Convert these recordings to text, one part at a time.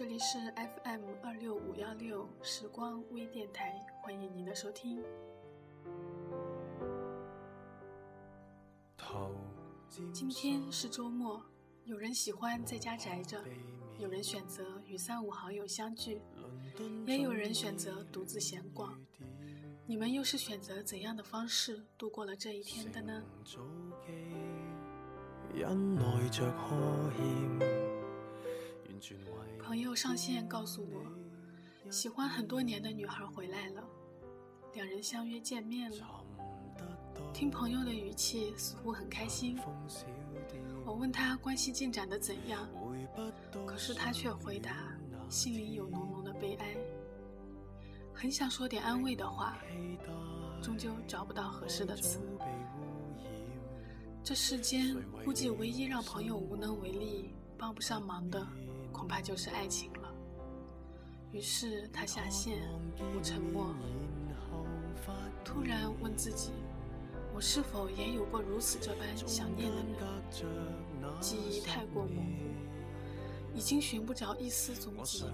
这里是 FM 二六五幺六时光微电台，欢迎您的收听。今天是周末，有人喜欢在家宅着，有人选择与三五好友相聚，也有人选择独自闲逛。你们又是选择怎样的方式度过了这一天的呢？朋友上线告诉我，喜欢很多年的女孩回来了，两人相约见面了。听朋友的语气，似乎很开心。我问他关系进展的怎样，可是他却回答，心里有浓浓的悲哀。很想说点安慰的话，终究找不到合适的词。这世间，估计唯一让朋友无能为力、帮不上忙的，怕就是爱情了。于是他下线，我沉默。突然问自己。我是否也有过如此这般想念的人？记忆太过模糊，已经寻不着一丝踪迹。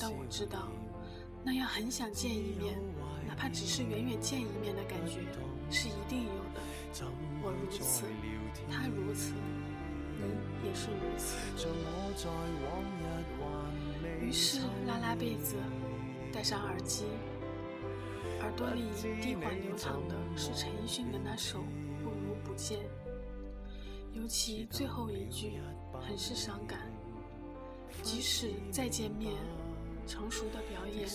但我知道，那样很想见一面，哪怕只是远远见一面的感觉，是一定有的。我如此，他如此，也是如此。于是拉拉被子，戴上耳机。耳朵里低缓流淌的是陈奕迅的那首《不如不见》，尤其最后一句很是伤感。即使再见面，成熟的表演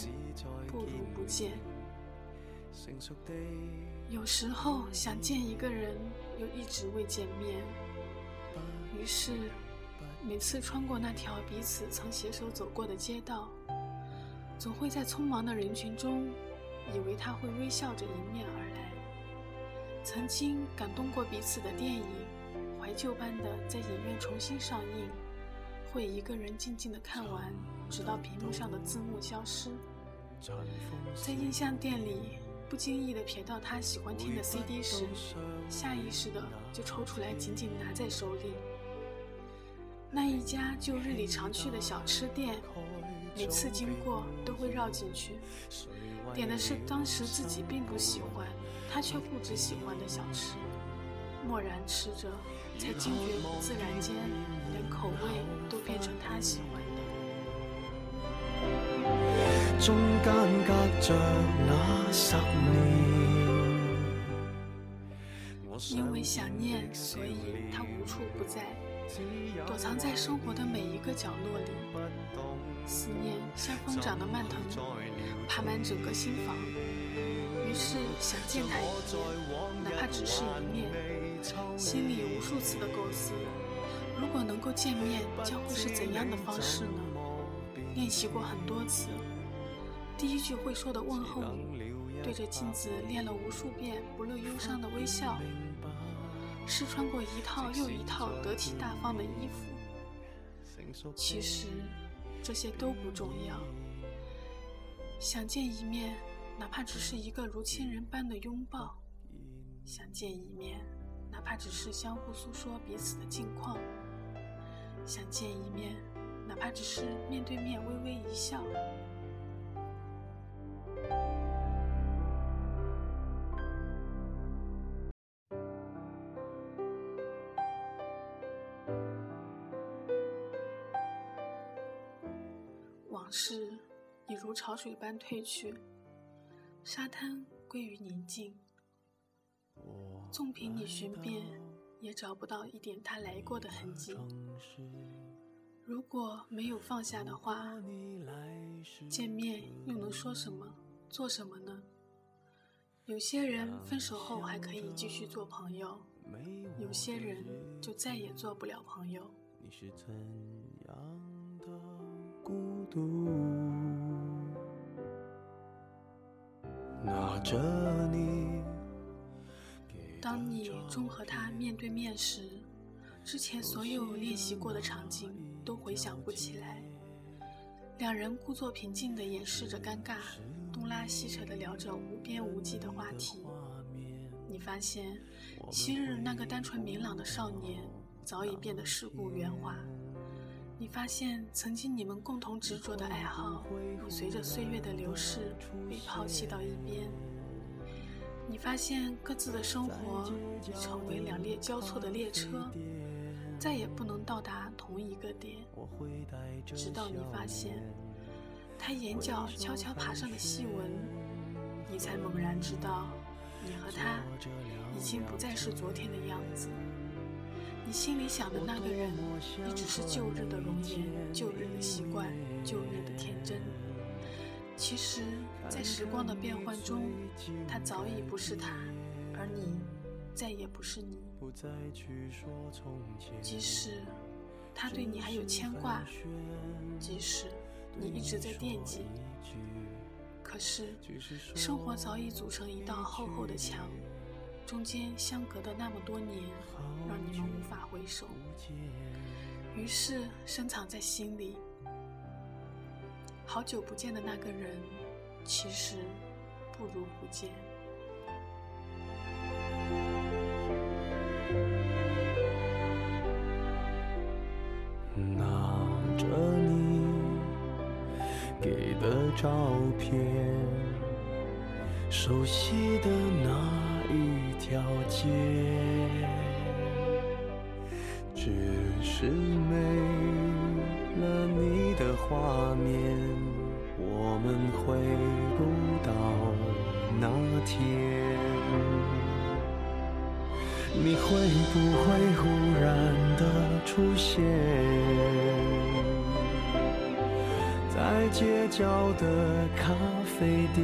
不如不见。有时候想见一个人，又一直未见面，于是每次穿过那条彼此曾携手走过的街道，总会在匆忙的人群中。以为他会微笑着迎面而来。曾经感动过彼此的电影，怀旧般的在影院重新上映，会一个人静静的看完，直到屏幕上的字幕消失。在印象店里不经意的瞥到他喜欢听的 CD 时，下意识的就抽出来紧紧拿在手里。那一家旧日里常去的小吃店，每次经过都会绕进去。点的是当时自己并不喜欢，他却不只喜欢的小吃，默然吃着，才惊觉自然间连口味都变成他喜欢中间隔着那十年，因为想念，所以他无处不在，躲藏在生活的每一个角落里。思念像疯长的蔓藤，爬满整个心房。于是想见他一面，哪怕只是一面。心里无数次的构思：如果能够见面，将会是怎样的方式呢？练习过很多次，第一句会说的问候语，对着镜子练了无数遍不露忧伤的微笑，试穿过一套又一套得体大方的衣服。其实。这些都不重要。想见一面，哪怕只是一个如亲人般的拥抱；想见一面，哪怕只是相互诉说彼此的近况；想见一面，哪怕只是面对面微微一笑。事已如潮水般退去，沙滩归于宁静。纵凭你寻遍，也找不到一点他来过的痕迹。如果没有放下的话，见面又能说什么、做什么呢？有些人分手后还可以继续做朋友，有些人就再也做不了朋友。你是怎样的？孤独。拿着你。当你终和他面对面时，之前所有练习过的场景都回想不起来。两人故作平静地掩饰着尴尬，东拉西扯地聊着无边无际的话题。你发现，昔日那个单纯明朗的少年，早已变得世故圆滑。你发现曾经你们共同执着的爱好，已随着岁月的流逝被抛弃到一边。你发现各自的生活已成为两列交错的列车，再也不能到达同一个点。直到你发现他眼角悄悄爬上的细纹，你才猛然知道，你和他已经不再是昨天的样子。你心里想的那个人，你只是旧日的容颜、旧日的习惯、旧日的天真。其实，在时光的变换中，他早已不是他，而你再也不是你。即使他对你还有牵挂，即使你一直在惦记，可是生活早已组成一道厚厚的墙。中间相隔的那么多年，让你们无法回首。于是深藏在心里，好久不见的那个人，其实不如不见。拿着你给的照片，熟悉的那。一条街，只是没了你的画面，我们回不到那天。你会不会忽然的出现在街角的咖啡店？